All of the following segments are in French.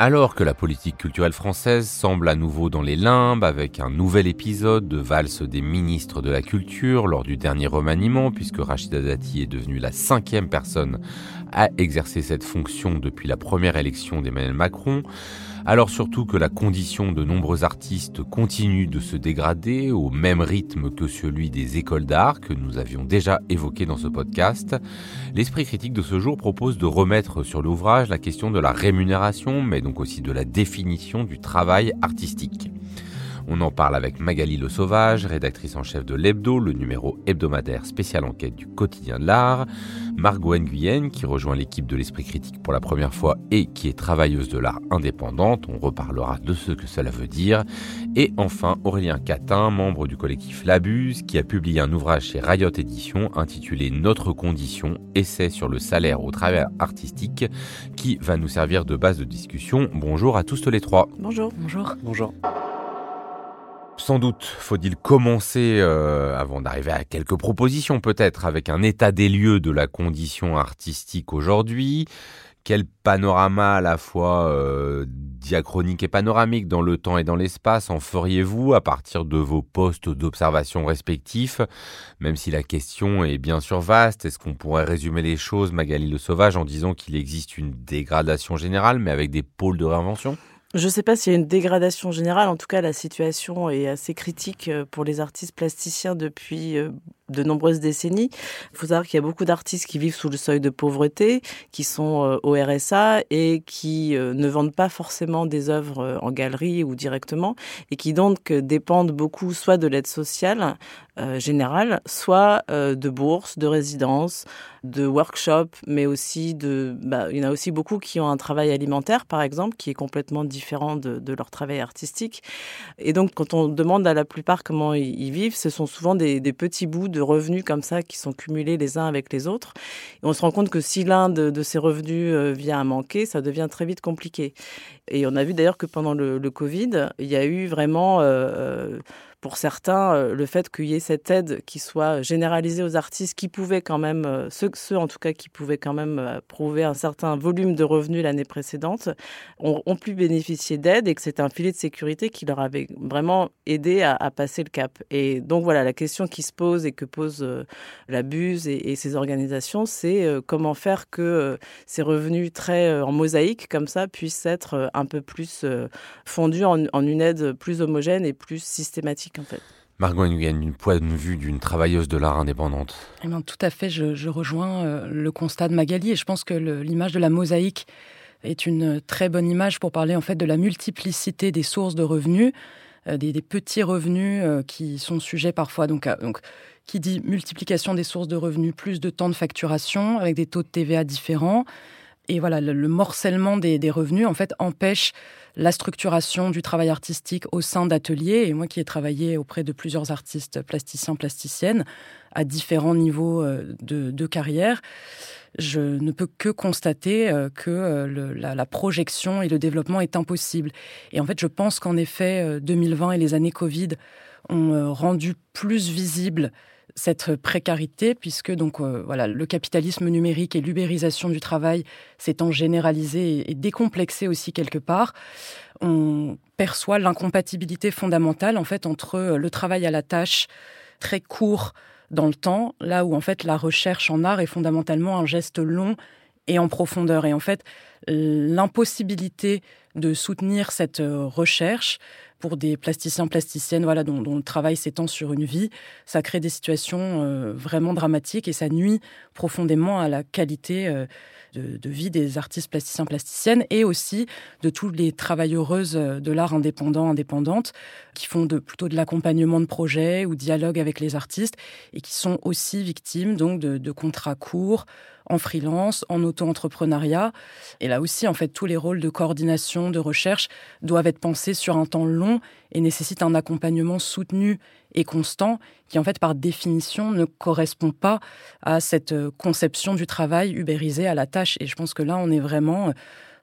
Alors que la politique culturelle française semble à nouveau dans les limbes avec un nouvel épisode de valse des ministres de la culture lors du dernier remaniement puisque Rachida Dati est devenue la cinquième personne à exercer cette fonction depuis la première élection d'Emmanuel Macron, alors surtout que la condition de nombreux artistes continue de se dégrader au même rythme que celui des écoles d'art que nous avions déjà évoqué dans ce podcast, l'esprit critique de ce jour propose de remettre sur l'ouvrage la question de la rémunération, mais donc aussi de la définition du travail artistique. On en parle avec Magali Le Sauvage, rédactrice en chef de l'Hebdo, le numéro hebdomadaire spécial enquête du quotidien de l'art, Margot Nguyen, qui rejoint l'équipe de l'Esprit Critique pour la première fois et qui est travailleuse de l'art indépendante, on reparlera de ce que cela veut dire, et enfin Aurélien Catin, membre du collectif L'Abuse, qui a publié un ouvrage chez Riot Éditions intitulé Notre condition, essai sur le salaire au travail artistique, qui va nous servir de base de discussion. Bonjour à tous les trois. Bonjour. Bonjour. Bonjour. Sans doute faut-il commencer, euh, avant d'arriver à quelques propositions peut-être, avec un état des lieux de la condition artistique aujourd'hui. Quel panorama à la fois euh, diachronique et panoramique dans le temps et dans l'espace en feriez-vous à partir de vos postes d'observation respectifs? Même si la question est bien sûr vaste, est-ce qu'on pourrait résumer les choses, Magali Le Sauvage, en disant qu'il existe une dégradation générale, mais avec des pôles de réinvention? Je ne sais pas s'il y a une dégradation générale. En tout cas, la situation est assez critique euh, pour les artistes plasticiens depuis euh, de nombreuses décennies. Il faut savoir qu'il y a beaucoup d'artistes qui vivent sous le seuil de pauvreté, qui sont euh, au RSA et qui ne vendent pas forcément des œuvres en galerie ou directement et qui donc dépendent beaucoup soit de l'aide sociale générale, soit de bourses, de résidences, de workshops, mais aussi de... Bah, il y en a aussi beaucoup qui ont un travail alimentaire, par exemple, qui est complètement différent de, leur travail artistique. Et donc, quand on demande à la plupart comment ils vivent, ce sont souvent des, petits bouts de revenus comme ça qui sont cumulés les uns avec les autres. Et on se rend compte que si l'un de, ces revenus euh, vient à manquer, ça devient très vite compliqué. Et on a vu d'ailleurs que pendant le, Covid, il y a eu vraiment... Euh, pour certains, euh, le fait qu'il y ait cette aide qui soit généralisée aux artistes qui pouvaient quand même, euh, ceux, en tout cas qui pouvaient quand même euh, prouver un certain volume de revenus l'année précédente, ont, pu bénéficier d'aide et que c'est un filet de sécurité qui leur avait vraiment aidé à, passer le cap. Et donc voilà, la question qui se pose et que pose la Buse et, ces organisations, c'est comment faire que ces revenus très en mosaïque comme ça puissent être un peu plus fondus en une aide plus homogène et plus systématique en fait. Margot Nguyen, une point de vue d'une travailleuse de l'art indépendante. Eh bien, tout à fait, je, je rejoins euh, le constat de Magali et je pense que l'image de la mosaïque est une très bonne image pour parler en fait de la multiplicité des sources de revenus, euh, des, des, petits revenus euh, qui sont sujets parfois donc, à, donc qui dit multiplication des sources de revenus, plus de temps de facturation avec des taux de TVA différents. Et voilà, le, le morcellement des, des, revenus en fait empêche la structuration du travail artistique au sein d'ateliers. Et moi qui ai travaillé auprès de plusieurs artistes plasticiens, plasticiennes, à différents niveaux euh, de, carrière, je ne peux que constater euh, que euh, la, projection et le développement est impossible. Et en fait, je pense qu'en effet, 2020 et les années Covid ont rendu plus visible cette précarité, puisque donc euh, voilà le capitalisme numérique et l'ubérisation du travail s'étant généralisé et décomplexé aussi quelque part, on perçoit l'incompatibilité fondamentale en fait entre euh, le travail à la tâche très court dans le temps, là où en fait la recherche en art est fondamentalement un geste long et en profondeur. Et en fait, l'impossibilité de soutenir cette euh, recherche pour des plasticiens, plasticiennes, voilà, dont, le travail s'étend sur une vie, ça crée des situations euh, vraiment dramatiques et ça nuit profondément à la qualité euh, de, vie des artistes plasticiens, plasticiennes et aussi de tous les travailleuses de l'art indépendant, indépendantes, qui font de, plutôt de l'accompagnement de projets ou dialogue avec les artistes et qui sont aussi victimes donc de contrats courts, en freelance, en auto-entrepreneuriat. Et là aussi, en fait, tous les rôles de coordination, de recherche doivent être pensés sur un temps long et nécessitent un accompagnement soutenu et constant qui, en fait, par définition, ne correspond pas à cette euh, conception du travail ubérisé à la tâche. Et je pense que là, on est vraiment euh,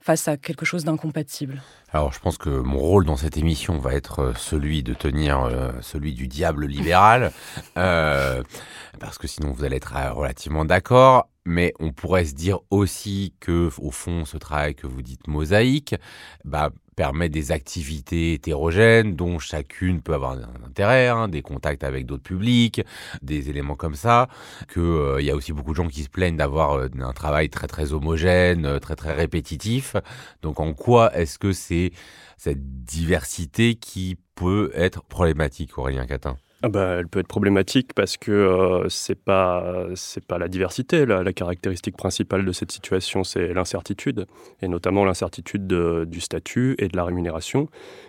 face à quelque chose d'incompatible. Alors je pense que mon rôle dans cette émission va être euh, celui de tenir celui du diable libéral, parce que sinon vous allez être relativement d'accord mais on pourrait se dire aussi que, au fond, ce travail que vous dites mosaïque, bah, permet des activités hétérogènes dont chacune peut avoir un intérêt, hein, des contacts avec d'autres publics, des éléments comme ça, qu'il euh, y a aussi beaucoup de gens qui se plaignent d'avoir euh, un travail très très homogène, euh, très très répétitif. Donc en quoi est-ce que c'est cette diversité qui peut être problématique, Aurélien Catin bah, elle peut être problématique parce que euh, c'est pas pas la diversité la, caractéristique principale de cette situation c'est l'incertitude et notamment l'incertitude du statut et de la rémunération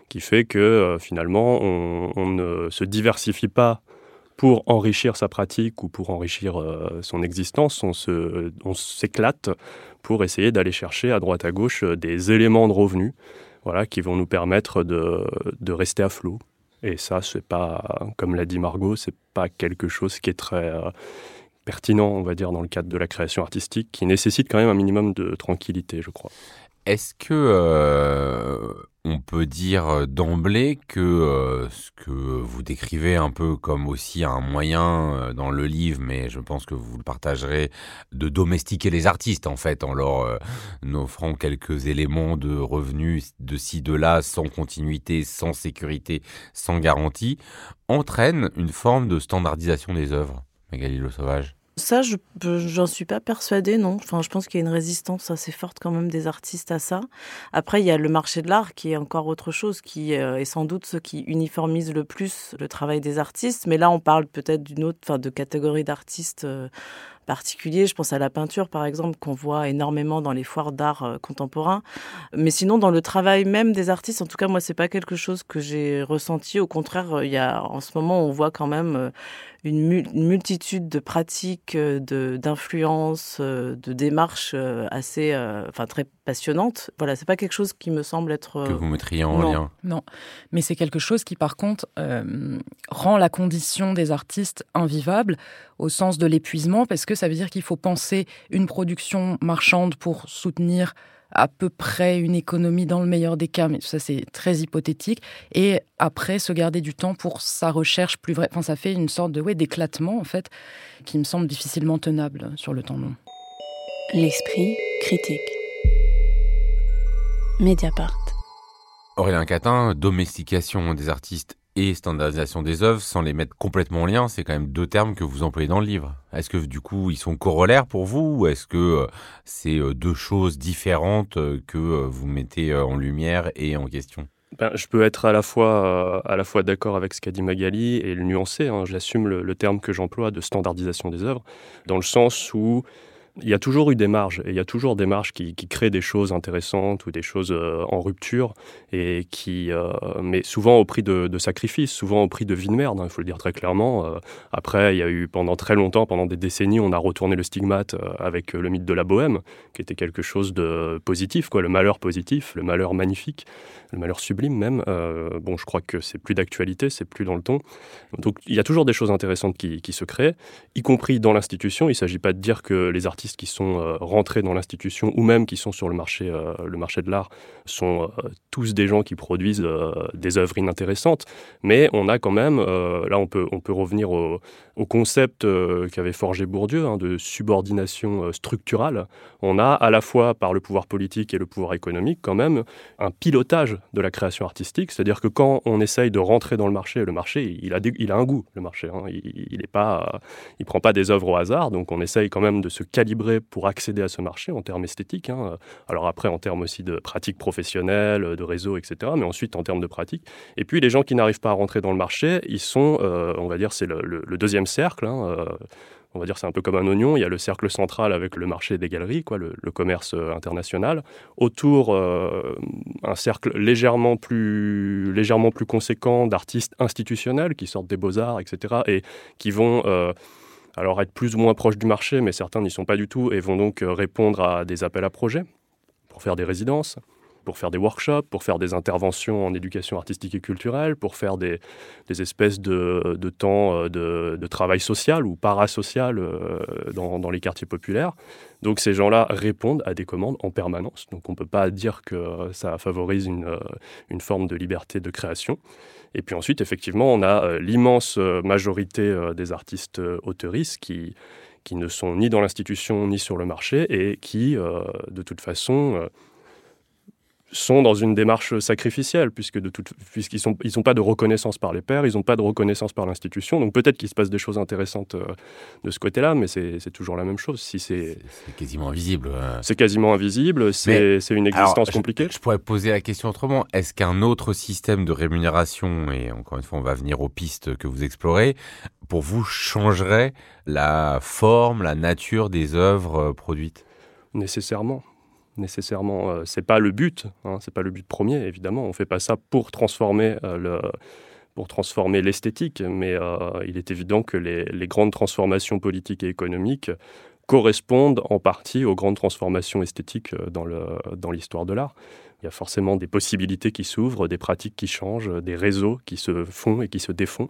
qui fait que euh, finalement on, ne se diversifie pas pour enrichir sa pratique ou pour enrichir euh, son existence. On on s'éclate pour essayer d'aller chercher à droite à gauche des éléments de revenus voilà qui vont nous permettre de, de rester à flot et ça, c'est pas, comme l'a dit Margot, c'est pas quelque chose qui est très euh, pertinent, on va dire, dans le cadre de la création artistique, qui nécessite quand même un minimum de tranquillité, je crois. Est-ce que euh, on peut dire d'emblée que euh, ce que vous décrivez un peu comme aussi un moyen euh, dans le livre, mais je pense que vous le partagerez, de domestiquer les artistes en fait, en leur offrant quelques éléments de revenus de ci, de là, sans continuité, sans sécurité, sans garantie, entraîne une forme de standardisation des œuvres, Magali Le Sauvage? Ça, je j'en suis pas persuadée, non. Enfin, je pense qu'il y a une résistance assez forte quand même des artistes à ça. Après, il y a le marché de l'art qui est encore autre chose, qui euh, est sans doute ce qui uniformise le plus le travail des artistes. Mais là, on parle peut-être d'une autre, enfin, de catégorie d'artistes euh, particuliers. Je pense à la peinture, par exemple, qu'on voit énormément dans les foires d'art euh, contemporain. Mais sinon, dans le travail même des artistes, en tout cas, moi, c'est pas quelque chose que j'ai ressenti. Au contraire, il y a, en ce moment, on voit quand même une, multitude de pratiques, euh, de d'influences, euh, de démarches euh, assez, enfin très passionnantes. Voilà, c'est pas quelque chose qui me semble être que vous mettriez en lien. Non, mais c'est quelque chose qui, par contre, rend la condition des artistes invivable au sens de l'épuisement, parce que ça veut dire qu'il faut penser une production marchande pour soutenir à peu près une économie dans le meilleur des cas, mais ça c'est très hypothétique. Et après, se garder du temps pour sa recherche plus vraie. Enfin, ça fait une sorte de ouais, d'éclatement en fait, qui me semble difficilement tenable sur le temps long. L'esprit critique. Mediapart. Aurélien Catin, domestication des artistes et standardisation des œuvres sans les mettre complètement en lien, c'est quand même deux termes que vous employez dans le livre. Est-ce que du coup ils sont corollaires pour vous ou est-ce que euh, c'est euh, deux choses différentes euh, que vous mettez en lumière et en question? Ben, je peux être à la fois, fois d'accord avec ce qu'a dit Magali et le nuancer. Hein. J'assume le, terme que j'emploie de standardisation des œuvres, dans le sens où il y a toujours eu des marges, et il y a toujours des marges qui, créent des choses intéressantes ou des choses euh, en rupture, et qui, euh, mais souvent au prix de, sacrifices, souvent au prix de vie de merde, hein, il faut le dire très clairement. Euh. après, il y a eu pendant très longtemps, pendant des décennies, on a retourné le stigmate avec le mythe de la bohème, qui était quelque chose de positif, quoi, le malheur positif, le malheur magnifique, le malheur sublime même. bon, je crois que c'est plus d'actualité, c'est plus dans le ton. Donc il y a toujours des choses intéressantes qui, qui se créent, y compris dans l'institution. Il ne s'agit pas de dire que les artistes qui sont euh, rentrés dans l'institution ou même qui sont sur le marché, euh, le marché de l'art sont euh, tous des gens qui produisent des œuvres inintéressantes. Mais on a quand même, là on peut, on peut revenir au, concept qu'avait forgé Bourdieu hein, de subordination structurale. On a à la fois par le pouvoir politique et le pouvoir économique quand même un pilotage de la création artistique. C'est-à-dire que quand on essaye de rentrer dans le marché, le marché il a, il a un goût, le marché. Hein. il, est pas, il prend pas des œuvres au hasard. Donc on essaye quand même de se calibrer pour accéder à ce marché en termes esthétiques. Hein. Alors après, en termes aussi de pratiques professionnelles, de réseau, etc. Mais ensuite, en termes de pratiques. Et puis, les gens qui n'arrivent pas à rentrer dans le marché, ils sont, euh, on va dire, c'est le, deuxième cercle. Hein, euh, on va dire c'est un peu comme un oignon. Il y a le cercle central avec le marché des galeries, quoi, le, commerce euh, international. Autour, un cercle légèrement plus, légèrement plus conséquent d'artistes institutionnels qui sortent des beaux-arts, etc. et qui vont alors être plus ou moins proches du marché, mais certains n'y sont pas du tout et vont donc répondre à des appels à projets pour faire des résidences, pour faire des workshops, pour faire des interventions en éducation artistique et culturelle, pour faire des, espèces de, temps euh, de, travail social ou parasocial euh, dans, les quartiers populaires. Donc ces gens-là répondent à des commandes en permanence. Donc on ne peut pas dire que ça favorise une, euh, une, forme de liberté de création. Et puis ensuite, effectivement, on a l'immense majorité des artistes auteuristes qui, qui ne sont ni dans l'institution ni sur le marché et qui, de toute façon, sont dans une démarche sacrificielle, puisque de toute, puisqu'ils n'ont ils pas de reconnaissance par les pairs, ils n'ont pas de reconnaissance par l'institution. Donc peut-être qu'il se passe des choses intéressantes euh, de ce côté-là, mais c'est, toujours la même chose. Si c'est, c'est quasiment invisible. C'est quasiment invisible, c'est, c'est une existence compliquée. Je, pourrais poser la question autrement. Est-ce qu'un autre système de rémunération, et encore une fois on va venir aux pistes que vous explorez, pour vous changerait la forme, la nature des œuvres euh, produites? Nécessairement nécessairement. Euh, c'est pas le but, hein, c'est pas le but premier, évidemment. On fait pas ça pour transformer euh, le pour transformer l'esthétique, mais euh, il est évident que les, grandes transformations politiques et économiques correspondent en partie aux grandes transformations esthétiques dans l'histoire dans de l'art. Il y a forcément des possibilités qui s'ouvrent, des pratiques qui changent, des réseaux qui se font et qui se défont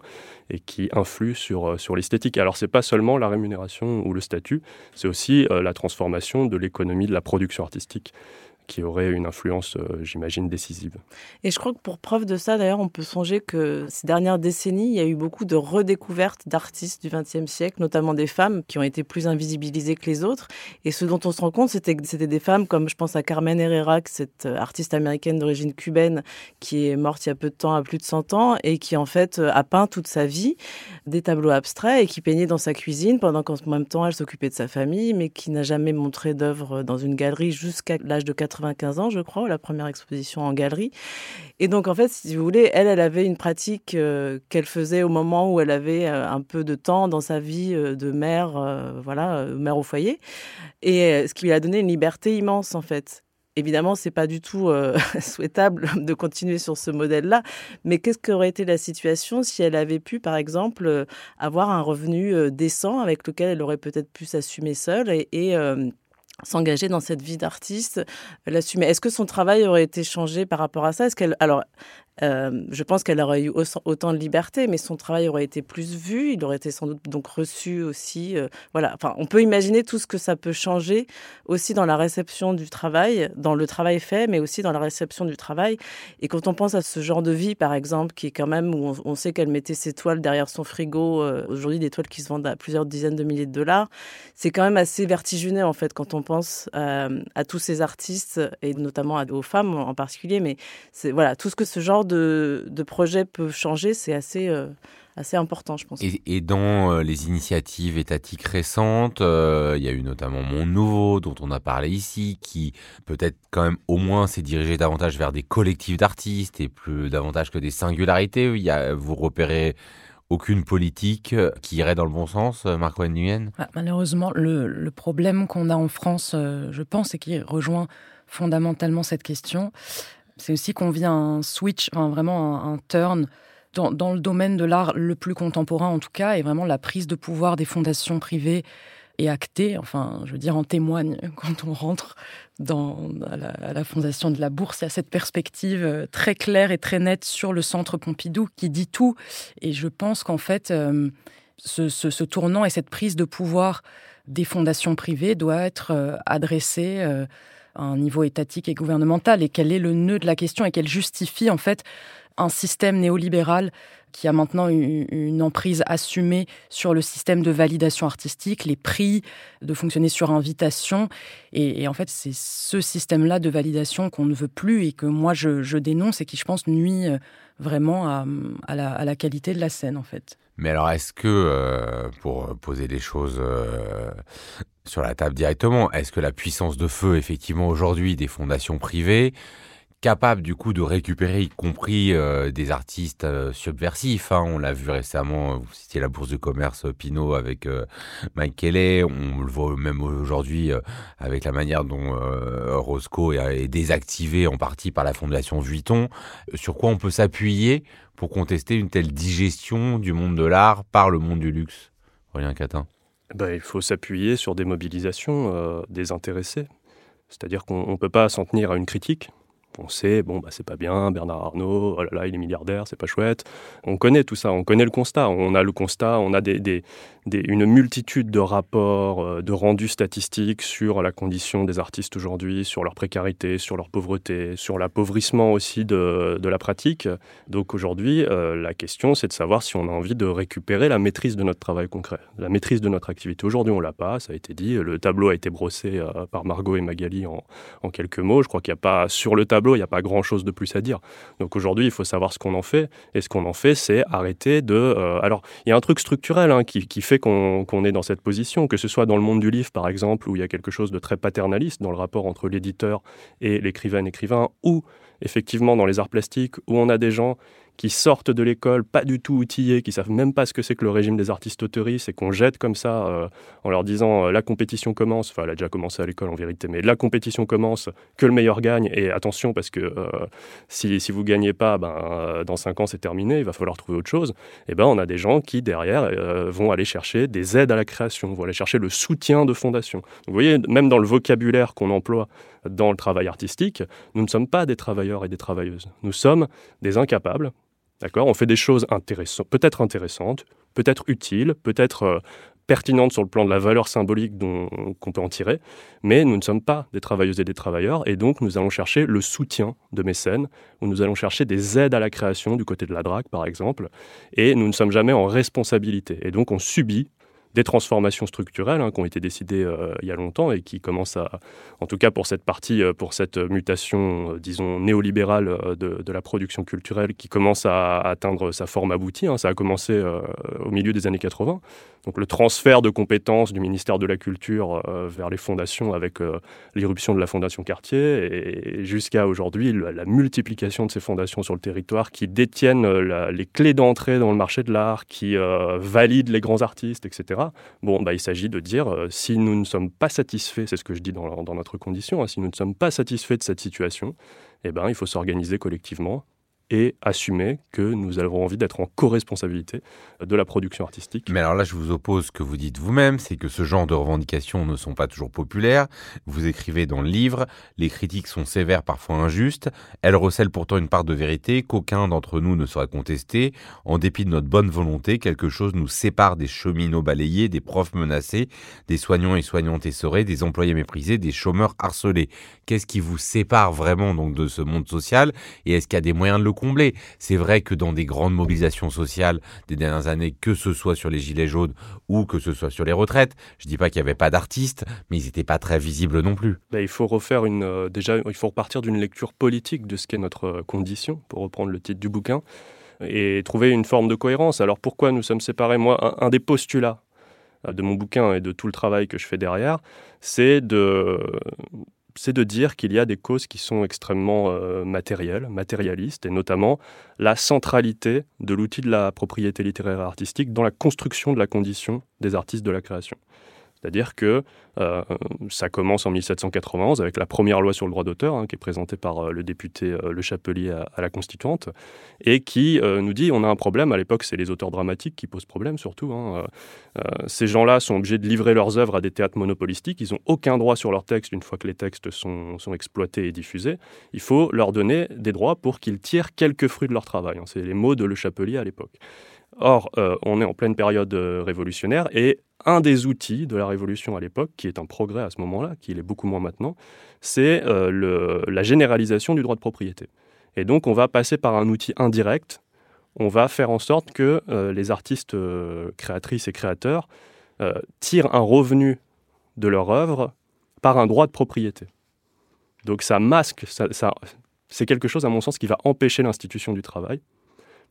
et qui influent sur, euh, l'esthétique. Alors, ce n'est pas seulement la rémunération ou le statut, c'est aussi euh, la transformation de l'économie de la production artistique qui aurait une influence, euh, j'imagine, décisive. Et je crois que pour preuve de ça, d'ailleurs, on peut songer que ces dernières décennies, il y a eu beaucoup de redécouvertes d'artistes du XXe siècle, notamment des femmes qui ont été plus invisibilisées que les autres. Et ce dont on se rend compte, c'était que c'était des femmes comme, je pense à Carmen Herrera, cette euh, artiste américaine d'origine cubaine qui est morte il y a peu de temps, à plus de 100 ans, et qui en fait euh, a peint toute sa vie des tableaux abstraits et qui peignait dans sa cuisine pendant qu'en même temps elle s'occupait de sa famille, mais qui n'a jamais montré d'œuvre dans une galerie jusqu'à l'âge de 80 95 ans, je crois, la première exposition en galerie. Et donc, en fait, si vous voulez, elle, elle avait une pratique euh, qu'elle faisait au moment où elle avait euh, un peu de temps dans sa vie euh, de mère, voilà, mère au foyer. Et ce qui lui a donné une liberté immense, en fait. Évidemment, c'est pas du tout souhaitable de continuer sur ce modèle-là, mais qu'est-ce qu'aurait été la situation si elle avait pu, par exemple, avoir un revenu décent avec lequel elle aurait peut-être pu s'assumer seule et, et s'engager dans cette vie d'artiste, l'assumer. Est-ce que son travail aurait été changé par rapport à ça? Est-ce qu'elle, alors, euh, je pense qu'elle aurait eu autant de liberté, mais son travail aurait été plus vu, il aurait été sans doute donc reçu aussi. Euh, voilà, enfin, on peut imaginer tout ce que ça peut changer aussi dans la réception du travail, dans le travail fait, mais aussi dans la réception du travail. Et quand on pense à ce genre de vie, par exemple, qui est quand même où on, sait qu'elle mettait ses toiles derrière son frigo, euh, aujourd'hui des toiles qui se vendent à plusieurs dizaines de milliers de dollars, c'est quand même assez vertigineux en fait quand on pense à tous ces artistes et notamment aux femmes en particulier. Mais voilà tout ce que ce genre de, de projets peuvent changer, c'est assez, euh, assez important, je pense. Et, dans euh, les initiatives étatiques récentes, euh, il y a eu notamment Mon Nouveau, dont on a parlé ici, qui peut-être quand même au moins s'est dirigé davantage vers des collectifs d'artistes et plus davantage que des singularités. Il y a, vous repérez aucune politique qui irait dans le bon sens, Marco Nguyen bah, Malheureusement, le, le problème qu'on a en France, je pense, et qui rejoint fondamentalement cette question, c'est aussi qu'on vit un switch, vraiment un, turn dans, le domaine de l'art le plus contemporain en tout cas, et vraiment la prise de pouvoir des fondations privées est actée. Enfin, je veux dire, en témoigne quand on rentre dans, à, la, fondation de la Bourse. Il y a cette perspective euh, très claire et très nette sur le centre Pompidou qui dit tout. Et je pense qu'en fait, euh, ce, tournant et cette prise de pouvoir des fondations privées doit être euh, adressé un niveau étatique et gouvernemental et quel est le nœud de la question et qu'elle justifie en fait un système néolibéral qui a maintenant une emprise assumée sur le système de validation artistique, les prix, de fonctionner sur invitation. Et, en fait, c'est ce système-là de validation qu'on ne veut plus et que moi je, dénonce et qui, je pense, nuit euh, vraiment à, la, qualité de la scène, en fait. Mais alors, est-ce que, euh, pour poser les choses euh, sur la table directement. Est-ce que la puissance de feu, effectivement, aujourd'hui, des fondations privées, capables du coup de récupérer, y compris euh, des artistes euh, subversifs. Hein. On l'a vu récemment, vous citiez la bourse de commerce euh, Pinot avec Mike Kelly. On le voit même aujourd'hui avec la manière dont Roscoe est, est, désactivé en partie par la fondation Vuitton. Sur quoi on peut s'appuyer pour contester une telle digestion du monde de l'art par le monde du luxe? Rien Catin ben, Il faut s'appuyer sur des mobilisations euh, des intéressés. C'est-à-dire qu'on ne peut pas s'en tenir à une critique, on sait, bon, bah, c'est pas bien, Bernard Arnault, oh là là, il est milliardaire, c'est pas chouette. On connaît tout ça, on connaît le constat. On a le constat, on a une multitude de rapports, euh, de rendus statistiques sur la condition des artistes aujourd'hui, sur leur précarité, sur leur pauvreté, sur l'appauvrissement aussi de, la pratique. Donc aujourd'hui, euh, la question, c'est de savoir si on a envie de récupérer la maîtrise de notre travail concret, la maîtrise de notre activité. Aujourd'hui, on l'a pas, ça a été dit. Le tableau a été brossé euh, par Margot et Magali en, en quelques mots. Je crois qu'il n'y a pas sur le tableau il n'y a pas grand-chose de plus à dire. Donc aujourd'hui, il faut savoir ce qu'on en fait. Et ce qu'on en fait, c'est arrêter de... Euh, alors, il y a un truc structurel hein, qui, fait qu'on est dans cette position, que ce soit dans le monde du livre, par exemple, où il y a quelque chose de très paternaliste dans le rapport entre l'éditeur et l'écrivain-écrivain, ou effectivement dans les arts plastiques, où on a des gens qui sortent de l'école pas du tout outillés, qui savent même pas ce que c'est que le régime des artistes autoristes et qu'on jette comme ça euh, en leur disant euh, la compétition commence, enfin elle a déjà commencé à l'école en vérité, mais la compétition commence, que le meilleur gagne et attention parce que euh, si, si vous gagnez pas, ben, dans cinq ans c'est terminé, il va falloir trouver autre chose. Et eh ben on a des gens qui derrière vont aller chercher des aides à la création, vont aller chercher le soutien de fondation. vous voyez, même dans le vocabulaire qu'on emploie dans le travail artistique, nous ne sommes pas des travailleurs et des travailleuses. Nous sommes des incapables D'accord? On fait des choses peut-être intéressantes, peut-être utiles, peut-être euh, pertinentes sur le plan de la valeur symbolique qu'on peut en tirer, mais nous ne sommes pas des travailleuses et des travailleurs, et donc nous allons chercher le soutien de mécènes, ou nous allons chercher des aides à la création du côté de la drague, par exemple, et nous ne sommes jamais en responsabilité. Et donc on subit des transformations structurelles hein, qui ont été décidées euh, il y a longtemps et qui commencent à, en tout cas pour cette partie, euh, pour cette mutation, euh, disons, néolibérale de, la production culturelle qui commence à, atteindre sa forme aboutie. Hein. Ça a commencé au milieu des années 80. Donc le transfert de compétences du ministère de la Culture vers les fondations avec l'irruption de la Fondation Cartier et, jusqu'à aujourd'hui la, multiplication de ces fondations sur le territoire qui détiennent les clés d'entrée dans le marché de l'art, qui valident les grands artistes, etc. Bon, bah, il s'agit de dire euh, si nous ne sommes pas satisfaits, c'est ce que je dis dans, notre condition, hein, si nous ne sommes pas satisfaits de cette situation, eh ben, il faut s'organiser collectivement et assumer que nous avons envie d'être en co-responsabilité de la production artistique. Mais alors là, je vous oppose ce que vous dites vous-même, c'est que ce genre de revendications ne sont pas toujours populaires. Vous écrivez dans le livre, les critiques sont sévères, parfois injustes. Elles recèlent pourtant une part de vérité qu'aucun d'entre nous ne saurait contester. En dépit de notre bonne volonté, quelque chose nous sépare des cheminots balayés, des profs menacés, des soignants et soignantes essorés, des employés méprisés, des chômeurs harcelés. Qu'est-ce qui vous sépare vraiment donc de ce monde social? Et est-ce qu'il y a des moyens de le combler. C'est vrai que dans des grandes mobilisations sociales des dernières années, que ce soit sur les gilets jaunes ou que ce soit sur les retraites, je dis pas qu'il n'y avait pas d'artistes, mais ils n'étaient pas très visibles non plus. Il faut refaire une, euh, il faut repartir d'une lecture politique de ce qu'est notre euh, condition, pour reprendre le titre du bouquin, et trouver une forme de cohérence. Alors pourquoi nous sommes séparés? Moi, un des postulats euh, de mon bouquin et de tout le travail que je fais derrière, c'est de c'est de dire qu'il y a des causes qui sont extrêmement euh, matérielles, matérialistes, et notamment la centralité de l'outil de la propriété littéraire et artistique dans la construction de la condition des artistes de la création. C'est-à-dire que euh, ça commence en 1791 avec la première loi sur le droit d'auteur, hein, qui est présentée par euh, le député euh, Le Chapelier à, la Constituante, et qui nous dit on a un problème. À l'époque, c'est les auteurs dramatiques qui posent problème surtout. Hein. ces gens-là sont obligés de livrer leurs œuvres à des théâtres monopolistiques. Ils n'ont aucun droit sur leurs textes une fois que les textes sont, exploités et diffusés. Il faut leur donner des droits pour qu'ils tirent quelques fruits de leur travail. Hein. C'est les mots de Le Chapelier à l'époque. Or, on est en pleine période révolutionnaire et un des outils de la révolution à l'époque, qui est un progrès à ce moment-là, qui est beaucoup moins maintenant, c'est euh, la généralisation du droit de propriété. Et donc on va passer par un outil indirect, on va faire en sorte que euh, les artistes euh, créatrices et créateurs tirent un revenu de leur œuvre par un droit de propriété. Donc ça masque, c'est quelque chose à mon sens qui va empêcher l'institution du travail,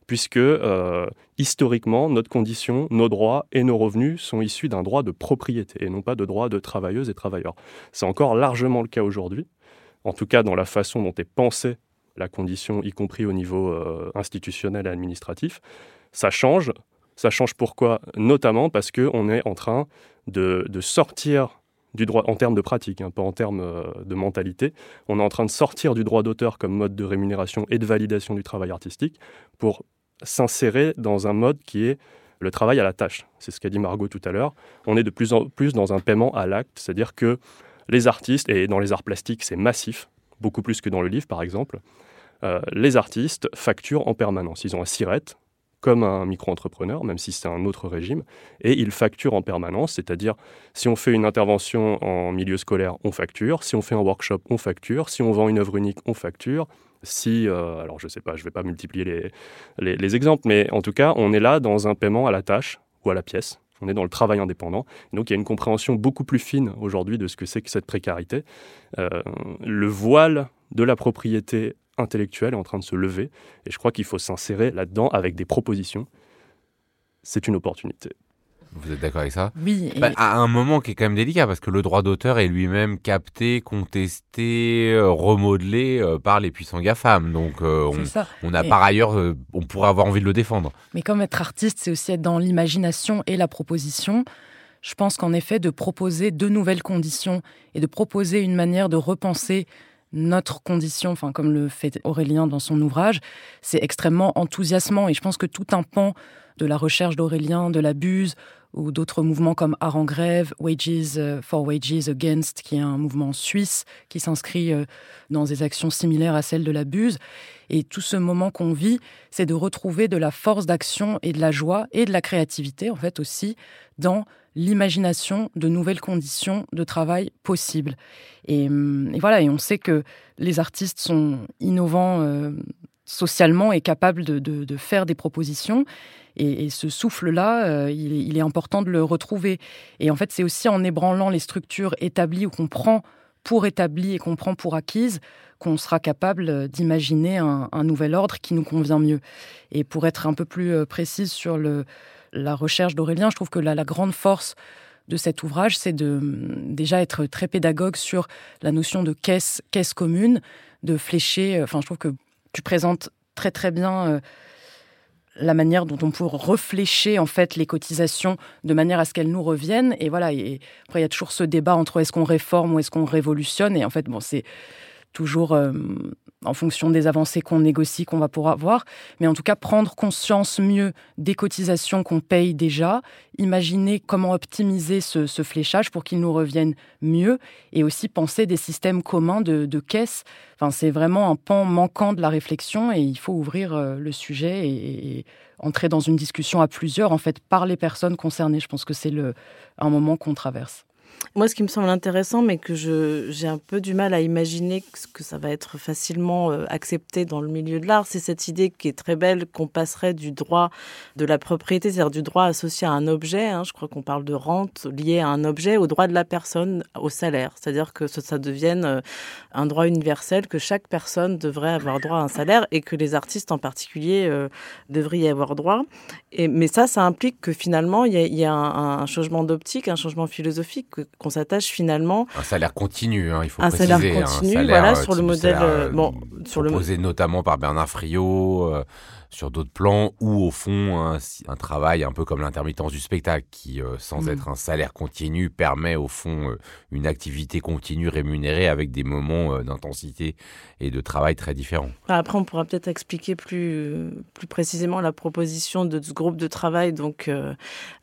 puisque euh, historiquement, notre condition, nos droits et nos revenus sont issus d'un droit de propriété et non pas de droit de travailleuses et travailleurs. C'est encore largement le cas aujourd'hui, en tout cas dans la façon dont est pensée la condition, y compris au niveau euh, institutionnel et administratif. Ça change. Ça change pourquoi? Notamment parce qu'on est en train de, sortir du droit en termes de pratique, hein, pas en termes euh, de mentalité. On est en train de sortir du droit d'auteur comme mode de rémunération et de validation du travail artistique pour s'insérer dans un mode qui est le travail à la tâche. C'est ce qu'a dit Margot tout à l'heure. On est de plus en plus dans un paiement à l'acte, c'est-à-dire que les artistes, et dans les arts plastiques c'est massif, beaucoup plus que dans le livre par exemple, euh, les artistes facturent en permanence. Ils ont un SIRET, comme un micro-entrepreneur, même si c'est un autre régime, et ils facturent en permanence, c'est-à-dire si on fait une intervention en milieu scolaire, on facture, si on fait un workshop, on facture, si on vend une œuvre unique, on facture, si, euh, alors je ne sais pas, je ne vais pas multiplier les, les, exemples, mais en tout cas, on est là dans un paiement à la tâche ou à la pièce. On est dans le travail indépendant. Donc il y a une compréhension beaucoup plus fine aujourd'hui de ce que c'est que cette précarité. Euh, le voile de la propriété intellectuelle est en train de se lever et je crois qu'il faut s'insérer là-dedans avec des propositions. C'est une opportunité. Vous êtes d'accord avec ça? Oui. Bah, à un moment qui est quand même délicat parce que le droit d'auteur est lui-même capté, contesté, euh, remodelé euh, par les puissants GAFAM. Donc euh, on, a par ailleurs, on pourrait avoir envie de le défendre. Mais comme être artiste, c'est aussi être dans l'imagination et la proposition. Je pense qu'en effet, de proposer de nouvelles conditions et de proposer une manière de repenser notre condition, enfin comme le fait Aurélien dans son ouvrage, c'est extrêmement enthousiasmant et je pense que tout un pan de la recherche d'Aurélien, de la Buse ou d'autres mouvements comme Art en grève, Wages euh, for Wages Against, qui est un mouvement suisse qui s'inscrit euh, dans des actions similaires à celles de la Buse. Et tout ce moment qu'on vit, c'est de retrouver de la force d'action et de la joie et de la créativité, en fait, aussi, dans l'imagination de nouvelles conditions de travail possibles. Et, hum, voilà, et on sait que les artistes sont innovants euh, socialement et capables de, faire des propositions. Et, ce souffle-là, euh, il, est important de le retrouver. Et en fait, c'est aussi en ébranlant les structures établies ou qu'on prend pour établies et qu'on prend pour acquises qu'on sera capable d'imaginer un, un, nouvel ordre qui nous convient mieux. Et pour être un peu plus euh, précise sur le, la recherche d'Aurélien, je trouve que la, grande force de cet ouvrage, c'est de déjà être très pédagogue sur la notion de caisse, caisse commune, de flécher. Euh, enfin, je trouve que tu présentes très très bien euh, la manière dont on peut reflécher en fait les cotisations de manière à ce qu'elles nous reviennent. Et voilà. Et après, il y a toujours ce débat entre est-ce qu'on réforme ou est-ce qu'on révolutionne. Et en fait, bon, c'est toujours euh, en fonction des avancées qu'on négocie, qu'on va pouvoir avoir. Mais en tout cas, prendre conscience mieux des cotisations qu'on paye déjà, imaginer comment optimiser ce, fléchage pour qu'il nous revienne mieux et aussi penser des systèmes communs de, de caisse. Enfin, c'est vraiment un pan manquant de la réflexion et il faut ouvrir euh, le sujet et, entrer dans une discussion à plusieurs, en fait, par les personnes concernées. Je pense que c'est un moment qu'on traverse. Moi, ce qui me semble intéressant, mais que j'ai un peu du mal à imaginer que ça va être facilement euh, accepté dans le milieu de l'art, c'est cette idée qui est très belle qu'on passerait du droit de la propriété, c'est-à-dire du droit associé à un objet, hein, je crois qu'on parle de rente liée à un objet, au droit de la personne, au salaire. C'est-à-dire que ça, devienne euh, un droit universel, que chaque personne devrait avoir droit à un salaire et que les artistes en particulier euh, devraient y avoir droit. Et, mais ça, ça implique que finalement, il y a, un, un, changement d'optique, un changement philosophique qu'on s'attache finalement. Un salaire continu, hein, il faut un préciser. Salaire continu, un salaire, voilà, sur le modèle. Euh, bon, sur proposé notamment par Bernard Friot. Sur d'autres plans ou au fond un, travail un peu comme l'intermittence du spectacle qui, euh, sans mm. être un salaire continu, permet au fond euh, une activité continue rémunérée avec des moments euh, d'intensité et de travail très différents. Après, on pourra peut-être expliquer plus, plus précisément la proposition de ce groupe de travail. Donc,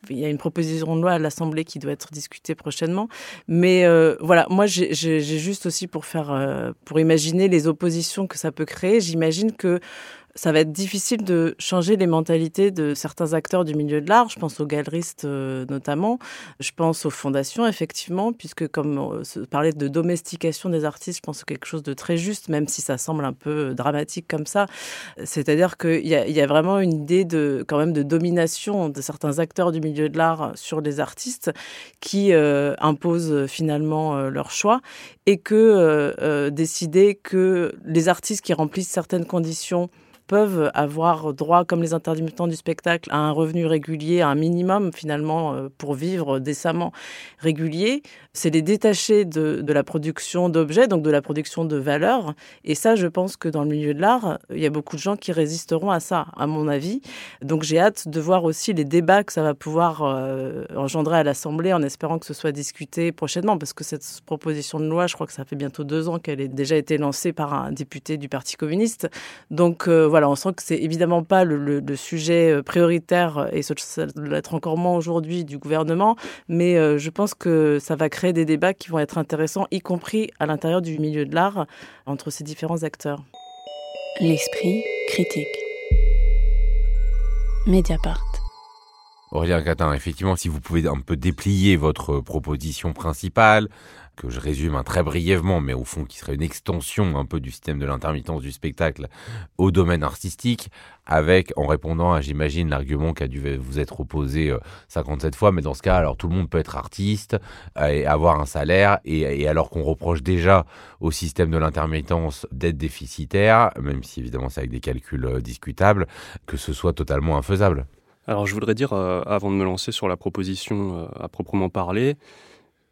il y a une proposition de loi à l'Assemblée qui doit être discutée prochainement. Mais voilà, moi, j'ai juste aussi pour faire, pour imaginer les oppositions que ça peut créer, j'imagine que ça va être difficile de changer les mentalités de certains acteurs du milieu de l'art. Je pense aux galeristes euh, notamment. Je pense aux fondations, effectivement, puisque comme euh, parler de domestication des artistes, je pense que quelque chose de très juste, même si ça semble un peu dramatique comme ça. C'est-à-dire qu'il y, a vraiment une idée de, quand même de domination de certains acteurs du milieu de l'art sur les artistes qui euh, imposent finalement leur choix et que décider que les artistes qui remplissent certaines conditions peuvent avoir droit, comme les intermittents du spectacle, à un revenu régulier, à un minimum finalement euh, pour vivre décemment régulier. C'est les détacher de, la production d'objets, donc de la production de valeurs. Et ça, je pense que dans le milieu de l'art, il y a beaucoup de gens qui résisteront à ça, à mon avis. Donc j'ai hâte de voir aussi les débats que ça va pouvoir euh, engendrer à l'Assemblée en espérant que ce soit discuté prochainement, parce que cette proposition de loi, je crois que ça fait bientôt deux ans qu'elle ait déjà été lancée par un député du Parti communiste. Donc euh, voilà, on sent que c'est évidemment pas le, sujet prioritaire et ça l'être encore moins aujourd'hui du gouvernement, mais je pense que ça va créer des débats qui vont être intéressants, y compris à l'intérieur du milieu de l'art, entre ces différents acteurs. L'esprit critique. Mediapart. Aurélien Catin, effectivement, si vous pouvez un peu déplier votre proposition principale, que je résume très brièvement, mais au fond qui serait une extension un peu du système de l'intermittence du spectacle au domaine artistique, avec, en répondant à, j'imagine, l'argument qui a dû vous être opposé 57 euh, fois, mais dans ce cas, alors tout le monde peut être artiste euh, et avoir un salaire, et, alors qu'on reproche déjà au système de l'intermittence d'être déficitaire, même si évidemment c'est avec des calculs euh, discutables, que ce soit totalement infaisable. Alors je voudrais dire, avant de me lancer sur la proposition à proprement parler,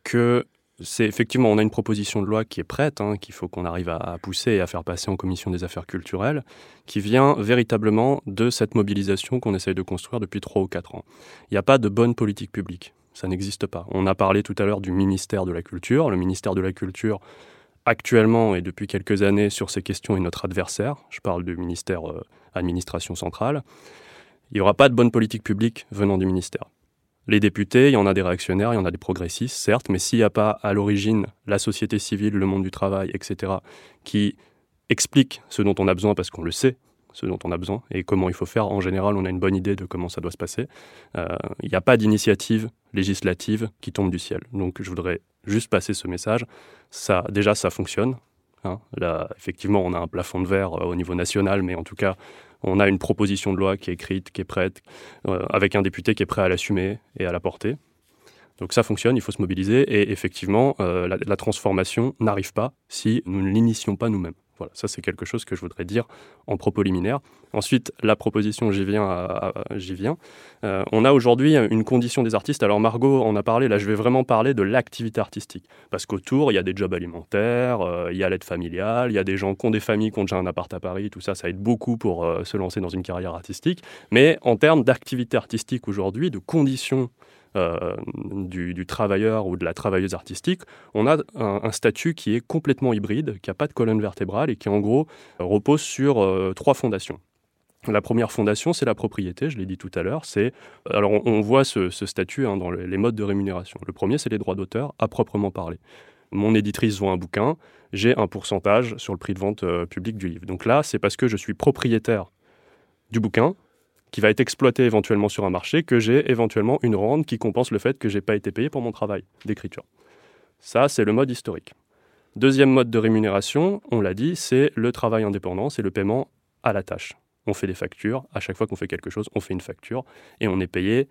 que c'est effectivement, on a une proposition de loi qui est prête, hein, qu'il faut qu'on arrive à, pousser et à faire passer en commission des affaires culturelles, qui vient véritablement de cette mobilisation qu'on essaye de construire depuis trois ou quatre ans. Il n'y a pas de bonne politique publique, ça n'existe pas. On a parlé tout à l'heure du ministère de la Culture. Le ministère de la Culture, actuellement et depuis quelques années, sur ces questions est notre adversaire. Je parle du ministère euh, administration centrale. Il n'y aura pas de bonne politique publique venant du ministère. Les députés, il y en a des réactionnaires, il y en a des progressistes, certes, mais s'il n'y a pas à l'origine la société civile, le monde du travail, etc., qui explique ce dont on a besoin parce qu'on le sait, ce dont on a besoin et comment il faut faire, en général, on a une bonne idée de comment ça doit se passer. Euh, il n'y a pas d'initiative législative qui tombe du ciel. Donc je voudrais juste passer ce message. Ça, déjà, ça fonctionne. Hein. Là, effectivement, on a un plafond de verre euh, au niveau national, mais en tout cas, on a une proposition de loi qui est écrite, qui est prête, euh, avec un député qui est prêt à l'assumer et à la porter. Donc ça fonctionne, il faut se mobiliser et effectivement, euh, la, transformation n'arrive pas si nous ne l'initions pas nous-mêmes. Voilà, ça c'est quelque chose que je voudrais dire en propos liminaire. Ensuite, la proposition, j'y viens. j'y viens. Euh, on a aujourd'hui une condition des artistes. Alors Margot en a parlé, là je vais vraiment parler de l'activité artistique. Parce qu'autour, il y a des jobs alimentaires, euh, il y a l'aide familiale, il y a des gens qui ont des familles, qui ont déjà un appart à Paris, tout ça, ça aide beaucoup pour euh, se lancer dans une carrière artistique. Mais en termes d'activité artistique aujourd'hui, de conditions euh, du, travailleur ou de la travailleuse artistique, on a un, statut qui est complètement hybride, qui n'a pas de colonne vertébrale et qui en gros repose sur euh, trois fondations. La première fondation, c'est la propriété, je l'ai dit tout à l'heure. C'est alors on, voit ce, statut hein, dans les modes de rémunération. Le premier, c'est les droits d'auteur à proprement parler. Mon éditrice vend un bouquin, j'ai un pourcentage sur le prix de vente euh, public du livre. Donc là, c'est parce que je suis propriétaire du bouquin qui va être exploité éventuellement sur un marché, que j'ai éventuellement une rente qui compense le fait que j'ai pas été payé pour mon travail d'écriture. Ça, c'est le mode historique. Deuxième mode de rémunération, on l'a dit, c'est le travail indépendant, c'est le paiement à la tâche. On fait des factures, à chaque fois qu'on fait quelque chose, on fait une facture, et on est payé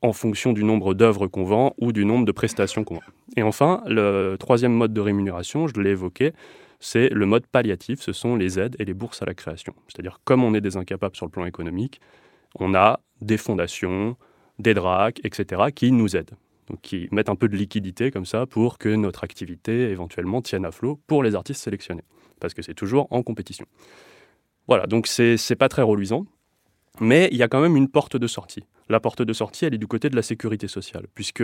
en fonction du nombre d'œuvres qu'on vend ou du nombre de prestations qu'on vend. Et enfin, le troisième mode de rémunération, je l'ai évoqué, c'est le mode palliatif, ce sont les aides et les bourses à la création. C'est-à-dire, comme on est des incapables sur le plan économique, on a des fondations, des DRAC, etc., qui nous aident. Donc, qui mettent un peu de liquidité comme ça pour que notre activité éventuellement tienne à flot pour les artistes sélectionnés. Parce que c'est toujours en compétition. Voilà, donc c'est pas très reluisant, mais il y a quand même une porte de sortie. La porte de sortie, elle est du côté de la sécurité sociale, puisque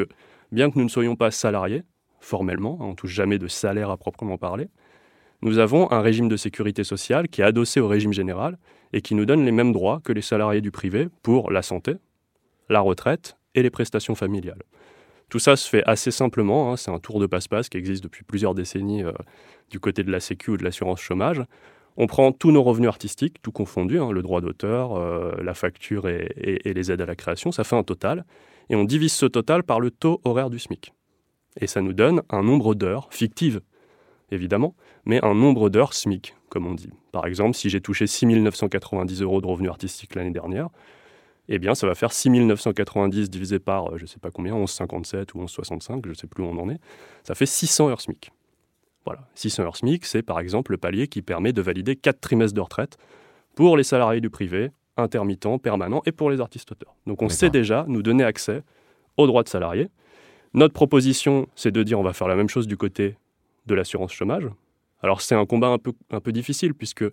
bien que nous ne soyons pas salariés, formellement, hein, on touche jamais de salaire à proprement parler, nous avons un régime de sécurité sociale qui est adossé au régime général et qui nous donne les mêmes droits que les salariés du privé pour la santé, la retraite et les prestations familiales. Tout ça se fait assez simplement, hein, c'est un tour de passe-passe qui existe depuis plusieurs décennies euh, du côté de la Sécu ou de l'assurance chômage. On prend tous nos revenus artistiques, tout confondu, hein, le droit d'auteur, euh, la facture et, et les aides à la création, ça fait un total, et on divise ce total par le taux horaire du SMIC. Et ça nous donne un nombre d'heures fictives évidemment, mais un nombre d'heures SMIC, comme on dit. Par exemple, si j'ai touché 6 990 euros de revenus artistiques l'année dernière, eh bien, ça va faire 6 990 divisé par, euh, je ne sais pas combien, 11,57 ou 11,65, je ne sais plus où on en est. Ça fait 600 heures SMIC. Voilà, 600 heures SMIC, c'est par exemple le palier qui permet de valider 4 trimestres de retraite pour les salariés du privé, intermittents, permanents et pour les artistes-auteurs. Donc on sait déjà nous donner accès aux droits de salariés. Notre proposition, c'est de dire on va faire la même chose du côté de l'assurance chômage. Alors c'est un combat un peu, un peu difficile puisque euh,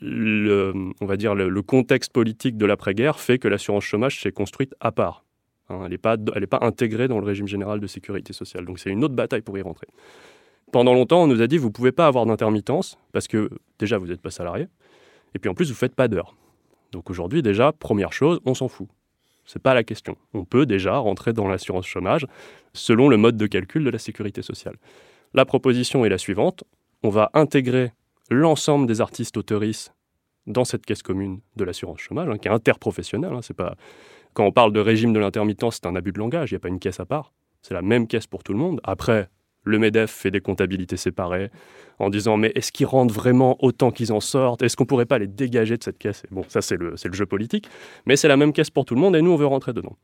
le, on va dire le, contexte politique de l'après-guerre fait que l'assurance chômage s'est construite à part. Hein. elle n'est pas, pas intégrée dans le régime général de sécurité sociale. Donc c'est une autre bataille pour y rentrer. Pendant longtemps, on nous a dit vous ne pouvez pas avoir d'intermittence parce que déjà vous n'êtes pas salarié Et puis en plus, vous faites pas d'heures. Donc aujourd'hui, déjà, première chose, on s'en fout. C'est pas la question. On peut déjà rentrer dans l'assurance chômage selon le mode de calcul de la sécurité sociale. La proposition est la suivante. On va intégrer l'ensemble des artistes auteuristes dans cette caisse commune de l'assurance chômage, hein, qui est interprofessionnelle. Hein, c'est pas... Quand on parle de régime de l'intermittence, c'est un abus de langage, il n'y a pas une caisse à part. C'est la même caisse pour tout le monde. Après, le MEDEF fait des comptabilités séparées en disant mais est-ce qu'ils rentrent vraiment autant qu'ils en sortent? Est-ce qu'on pourrait pas les dégager de cette caisse? Bon, ça c'est le, le, jeu politique, mais c'est la même caisse pour tout le monde et nous on veut rentrer dedans.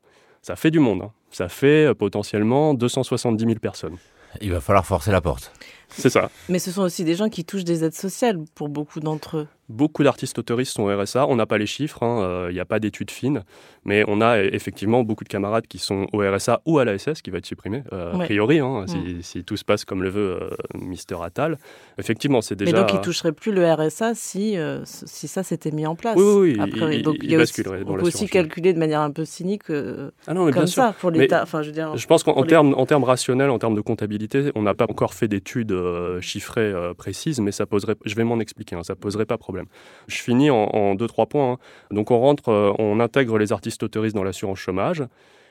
Ça fait du monde, hein. ça fait euh, potentiellement 270 000 personnes. Il va falloir forcer la porte. C'est ça. Mais ce sont aussi des gens qui touchent des aides sociales pour beaucoup d'entre eux. Beaucoup d'artistes autoristes sont au RSA. On n'a pas les chiffres, il hein, n'y euh, a pas d'études fines, mais on a effectivement beaucoup de camarades qui sont au RSA ou à l'ASS qui va être supprimé, euh, a priori, hein, si, mm. si, tout se passe comme le veut euh, Mister Attal. Effectivement, c'est déjà. Mais donc, ils ne toucheraient plus le RSA si, si ça s'était mis en place. Oui, oui, Après, il, donc, il, y a aussi, on peut aussi calculer de manière un peu cynique ah non, mais comme bien ça sûr. pour l'État. Enfin, je, veux dire, je pense qu'en les... termes, en termes rationnels, en termes de comptabilité, on n'a pas encore fait d'études chiffrées précises, mais ça poserait. Je vais m'en expliquer, hein, ça poserait pas problème. Je finis en, en deux, trois points. Hein. Donc on rentre, euh, on intègre les artistes autoristes dans l'assurance chômage.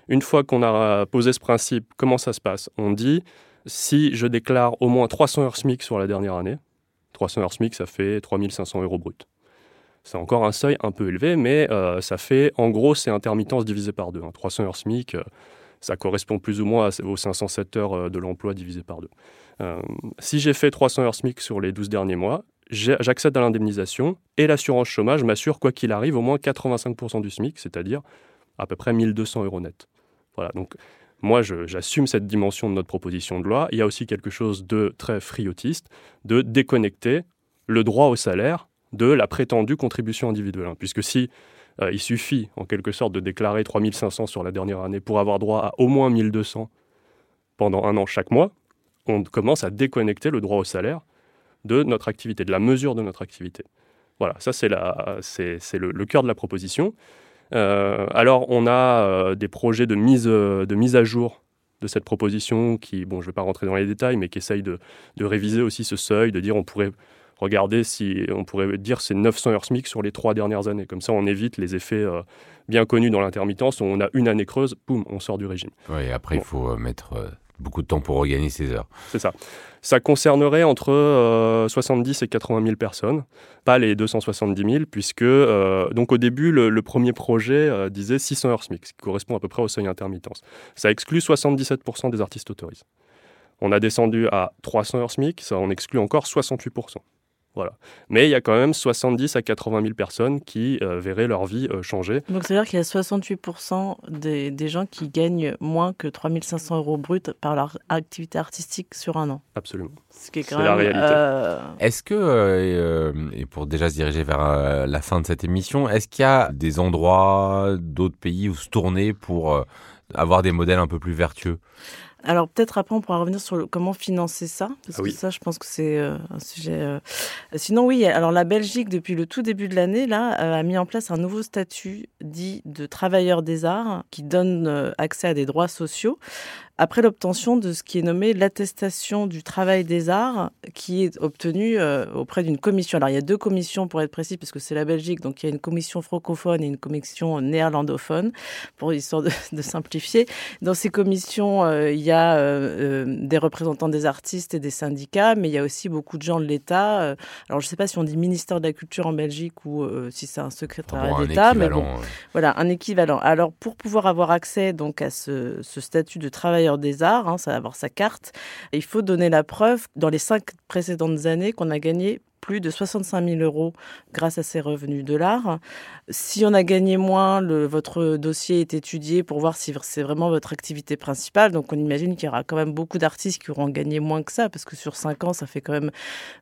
Une fois qu'on a posé ce principe, comment ça se passe? On dit, si je déclare au moins 300 heures SMIC sur la dernière année, 300 heures SMIC, ça fait 3500 euros brut. C'est encore un seuil un peu élevé, mais euh, ça fait, en gros, c'est intermittence divisé par deux. Hein. 300 heures SMIC, euh, ça correspond plus ou moins aux 507 heures de l'emploi divisé par deux. Si j'ai fait 300 heures SMIC sur les 12 derniers mois, j'accède à l'indemnisation et l'assurance chômage m'assure, quoi qu'il arrive, au moins 85% du SMIC, c'est-à-dire à peu près 1200 euros net. Voilà, donc moi, j'assume cette dimension de notre proposition de loi. Il y a aussi quelque chose de très friotiste, de déconnecter le droit au salaire de la prétendue contribution individuelle. Hein, puisque si euh, il suffit, en quelque sorte, de déclarer 3500 sur la dernière année pour avoir droit à au moins 1200 pendant un an chaque mois, on commence à déconnecter le droit au salaire de notre activité, de la mesure de notre activité. Voilà, ça c'est le, le, cœur de la proposition. Euh, alors on a euh, des projets de mise, euh, de mise à jour de cette proposition qui, bon je ne vais pas rentrer dans les détails, mais qui essayent de, de, réviser aussi ce seuil, de dire on pourrait regarder si on pourrait dire c'est 900 heures SMIC sur les trois dernières années. Comme ça on évite les effets euh, bien connus dans l'intermittence où on a une année creuse, boum, on sort du régime. Oui, après bon. il faut mettre beaucoup de temps pour regagner ces heures. C'est ça. Ça concernerait entre euh, 70 et 80 000 personnes, pas les 270 000, puisque euh, donc au début, le, le premier projet euh, disait 600 heures SMIC, ce qui correspond à peu près au seuil intermittence. Ça exclut 77% des artistes autorisés. On a descendu à 300 heures SMIC, ça en exclut encore 68%. Voilà. Mais il y a quand même 70 à 80 000 personnes qui euh, verraient leur vie euh, changer. Donc, c'est-à-dire qu'il y a 68% des, des, gens qui gagnent moins que 3 500 euros bruts par leur activité artistique sur un an. Absolument. Ce qui est quand est même. la réalité. Euh... Est-ce que, euh, et pour déjà se diriger vers euh, la fin de cette émission, est-ce qu'il y a des endroits, d'autres pays où se tourner pour euh, avoir des modèles un peu plus vertueux? Alors peut-être après on pourra revenir sur le, comment financer ça, parce Ah oui. que ça je pense que c'est euh, un sujet. euh, Sinon oui, alors la Belgique depuis le tout début de l'année là euh, a mis en place un nouveau statut dit de travailleur des arts qui donne accès à des droits sociaux après l'obtention de ce qui est nommé l'attestation du travail des arts, qui est obtenue euh, auprès d'une commission. Alors il y a deux commissions pour être précis, parce que c'est la Belgique, donc il y a une commission francophone et une commission néerlandophone, pour histoire de, de simplifier. Dans ces commissions, euh, il y a euh, des représentants des artistes et des syndicats, mais il y a aussi beaucoup de gens de l'État. Alors je ne sais pas si on dit ministère de la Culture en Belgique ou euh, si c'est un secrétariat Bon, un d'État, mais bon, voilà, un équivalent. Alors, pour pouvoir avoir accès donc à ce, ce statut de travailleur des arts, hein, ça va avoir sa carte, il faut donner la preuve dans les cinq précédentes années qu'on a gagné plus de 65 000 euros grâce à ces revenus de l'art. Si on a gagné moins, votre dossier est étudié pour voir si c'est vraiment votre activité principale. Donc on imagine qu'il y aura quand même beaucoup d'artistes qui auront gagné moins que ça, parce que sur 5 ans, ça fait quand même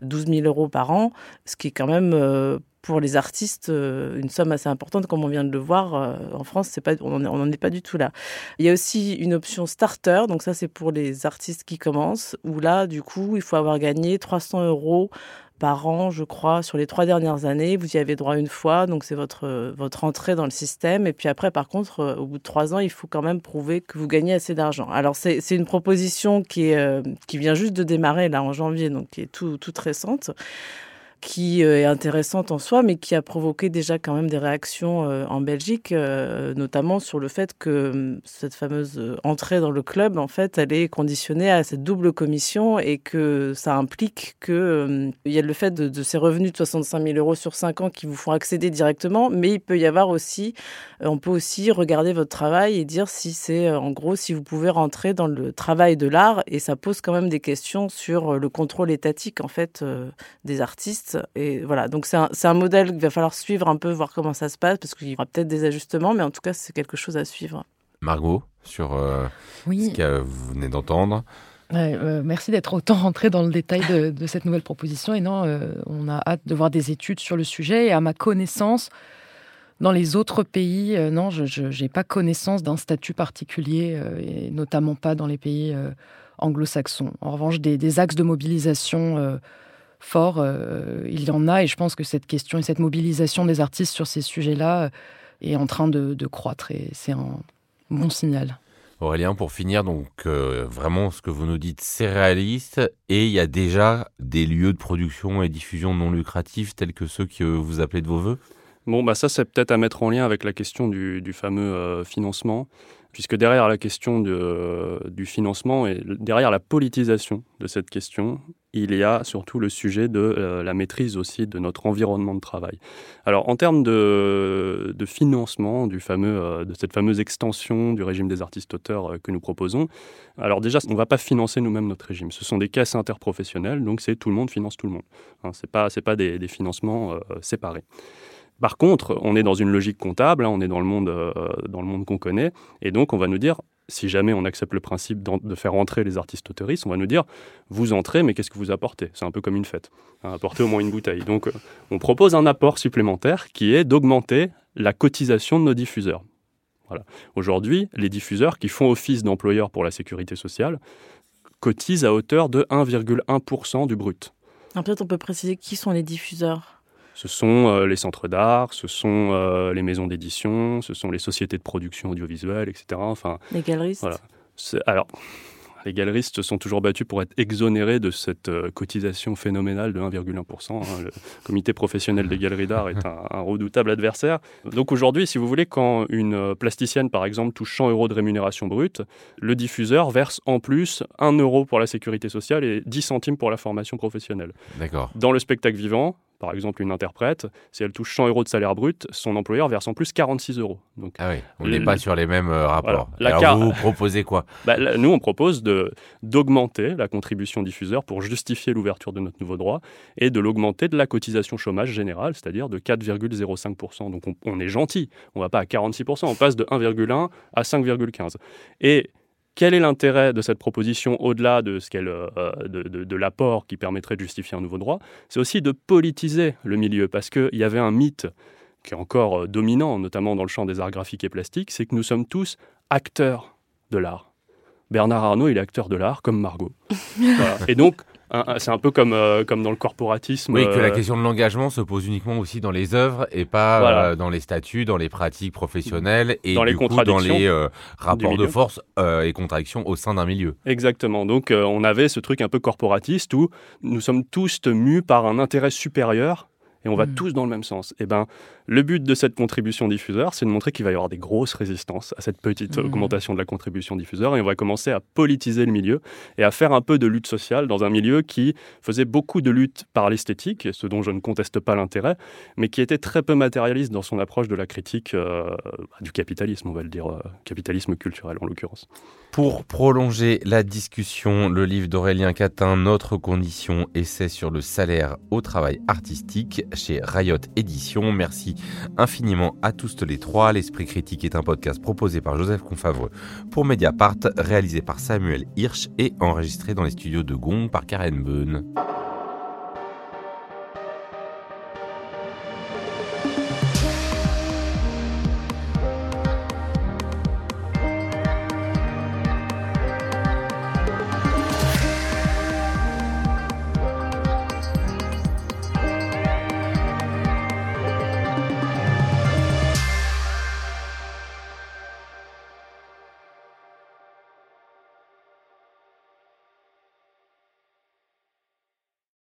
12 000 euros par an, ce qui est quand même euh, pour les artistes euh, une somme assez importante, comme on vient de le voir. Euh, en France, c'est pas, on n'en est pas du tout là. Il y a aussi une option starter, donc ça c'est pour les artistes qui commencent, où là, du coup, il faut avoir gagné 300 euros par an, je crois, sur les trois dernières années. Vous y avez droit une fois, donc c'est votre, votre entrée dans le système. Et puis après, par contre, euh, au bout de trois ans, il faut quand même prouver que vous gagnez assez d'argent. Alors c'est une proposition qui, est, qui vient juste de démarrer là en janvier, donc qui est tout, toute récente. Qui est intéressante en soi, mais qui a provoqué déjà quand même des réactions en Belgique, notamment sur le fait que cette fameuse entrée dans le club, en fait, elle est conditionnée à cette double commission et que ça implique que il y a le fait de, de, ces revenus de 65 000 euros sur 5 ans qui vous font accéder directement, mais il peut y avoir aussi, on peut aussi regarder votre travail et dire si c'est en gros si vous pouvez rentrer dans le travail de l'art et ça pose quand même des questions sur le contrôle étatique en fait des artistes et voilà donc c'est un, un modèle qu'il va falloir suivre un peu voir comment ça se passe parce qu'il y aura peut-être des ajustements mais en tout cas c'est quelque chose à suivre. Margot sur ce que vous venez d'entendre. Euh, merci d'être autant rentré dans le détail de, cette nouvelle proposition. Et non, euh, on a hâte de voir des études sur le sujet. Et à ma connaissance, dans les autres pays, euh, non, je n'ai pas connaissance d'un statut particulier, et notamment pas dans les pays anglo-saxons. En revanche, des, axes de mobilisation forts, il y en a. Et je pense que cette question et cette mobilisation des artistes sur ces sujets-là est en train de, de croître. Et c'est un bon signal. Aurélien, pour finir, donc euh, vraiment ce que vous nous dites, c'est réaliste et il y a déjà des lieux de production et diffusion non lucratifs tels que ceux que vous appelez de vos voeux? Bon, bah ça c'est peut-être à mettre en lien avec la question du, fameux euh, financement puisque derrière la question du financement et derrière la politisation de cette question, il y a surtout le sujet de euh, la maîtrise aussi de notre environnement de travail. Alors en termes de, financement euh, de cette fameuse extension du régime des artistes-auteurs euh, que nous proposons, alors déjà on ne va pas financer nous-mêmes notre régime. Ce sont des caisses interprofessionnelles, donc c'est tout le monde finance tout le monde. Hein, Ce n'est pas, pas des financements séparés. Par contre, on est dans une logique comptable, hein, on est dans le monde, euh, dans le monde qu'on connaît, et donc on va nous dire, si jamais on accepte le principe de faire entrer les artistes autoristes, on va nous dire, vous entrez, mais qu'est-ce que vous apportez? C'est un peu comme une fête, hein, apportez au moins une bouteille. Donc euh, on propose un apport supplémentaire qui est d'augmenter la cotisation de nos diffuseurs. Voilà. Aujourd'hui, les diffuseurs qui font office d'employeurs pour la sécurité sociale cotisent à hauteur de 1,1% du brut. Peut-être on peut préciser qui sont les diffuseurs ce sont euh, les centres d'art, ce sont euh, les maisons d'édition, ce sont les sociétés de production audiovisuelle, etc. Enfin, les galeristes. Voilà. Alors, les galeristes se sont toujours battus pour être exonérés de cette euh, cotisation phénoménale de 1,1%. Hein. Le comité professionnel des galeries d'art est un, redoutable adversaire. Donc aujourd'hui, si vous voulez, quand une plasticienne, par exemple, touche 100 euros de rémunération brute, le diffuseur verse en plus 1 euro pour la sécurité sociale et 10 centimes pour la formation professionnelle. D'accord. Dans le spectacle vivant, par exemple une interprète, si elle touche 100 euros de salaire brut, son employeur verse en plus 46 euros. Donc, ah oui, on n'est pas sur les mêmes euh, rapports. Alors vous, proposez quoi? Bah, Nous, on propose d'augmenter la contribution diffuseur pour justifier l'ouverture de notre nouveau droit et de l'augmenter de la cotisation chômage générale, c'est-à-dire de 4,05%. Donc on, on, est gentil, on ne va pas à 46%, on passe de 1,1 à 5,15. Et quel est l'intérêt de cette proposition au-delà de, ce euh, de, l'apport qui permettrait de justifier un nouveau droit? C'est aussi de politiser le milieu, parce qu'il y avait un mythe qui est encore euh, dominant, notamment dans le champ des arts graphiques et plastiques, c'est que nous sommes tous acteurs de l'art. Bernard Arnault, il est acteur de l'art, comme Margot. Et donc, c'est un peu comme, euh, comme dans le corporatisme. Oui, que la euh, question de l'engagement se pose uniquement aussi dans les œuvres et pas euh, dans les statuts, dans les pratiques professionnelles et dans les coup, dans les rapports de force et contradictions au sein d'un milieu. Exactement. Donc on avait ce truc un peu corporatiste où nous sommes tous mus par un intérêt supérieur et on va mm. tous dans le même sens. Et eh ben, le but de cette contribution diffuseur, c'est de montrer qu'il va y avoir des grosses résistances à cette petite mm. augmentation de la contribution diffuseur, et on va commencer à politiser le milieu et à faire un peu de lutte sociale dans un milieu qui faisait beaucoup de lutte par l'esthétique, ce dont je ne conteste pas l'intérêt, mais qui était très peu matérialiste dans son approche de la critique euh, du capitalisme, on va le dire, euh, capitalisme culturel en l'occurrence. Pour prolonger la discussion, le livre d'Aurélien Catin, Notre condition, essai sur le salaire au travail artistique, chez Riot Édition. Merci infiniment à tous les trois. L'Esprit Critique est un podcast proposé par Joseph Confavreux pour Mediapart, réalisé par Samuel Hirsch et enregistré dans les studios de Gong par Karen Beun.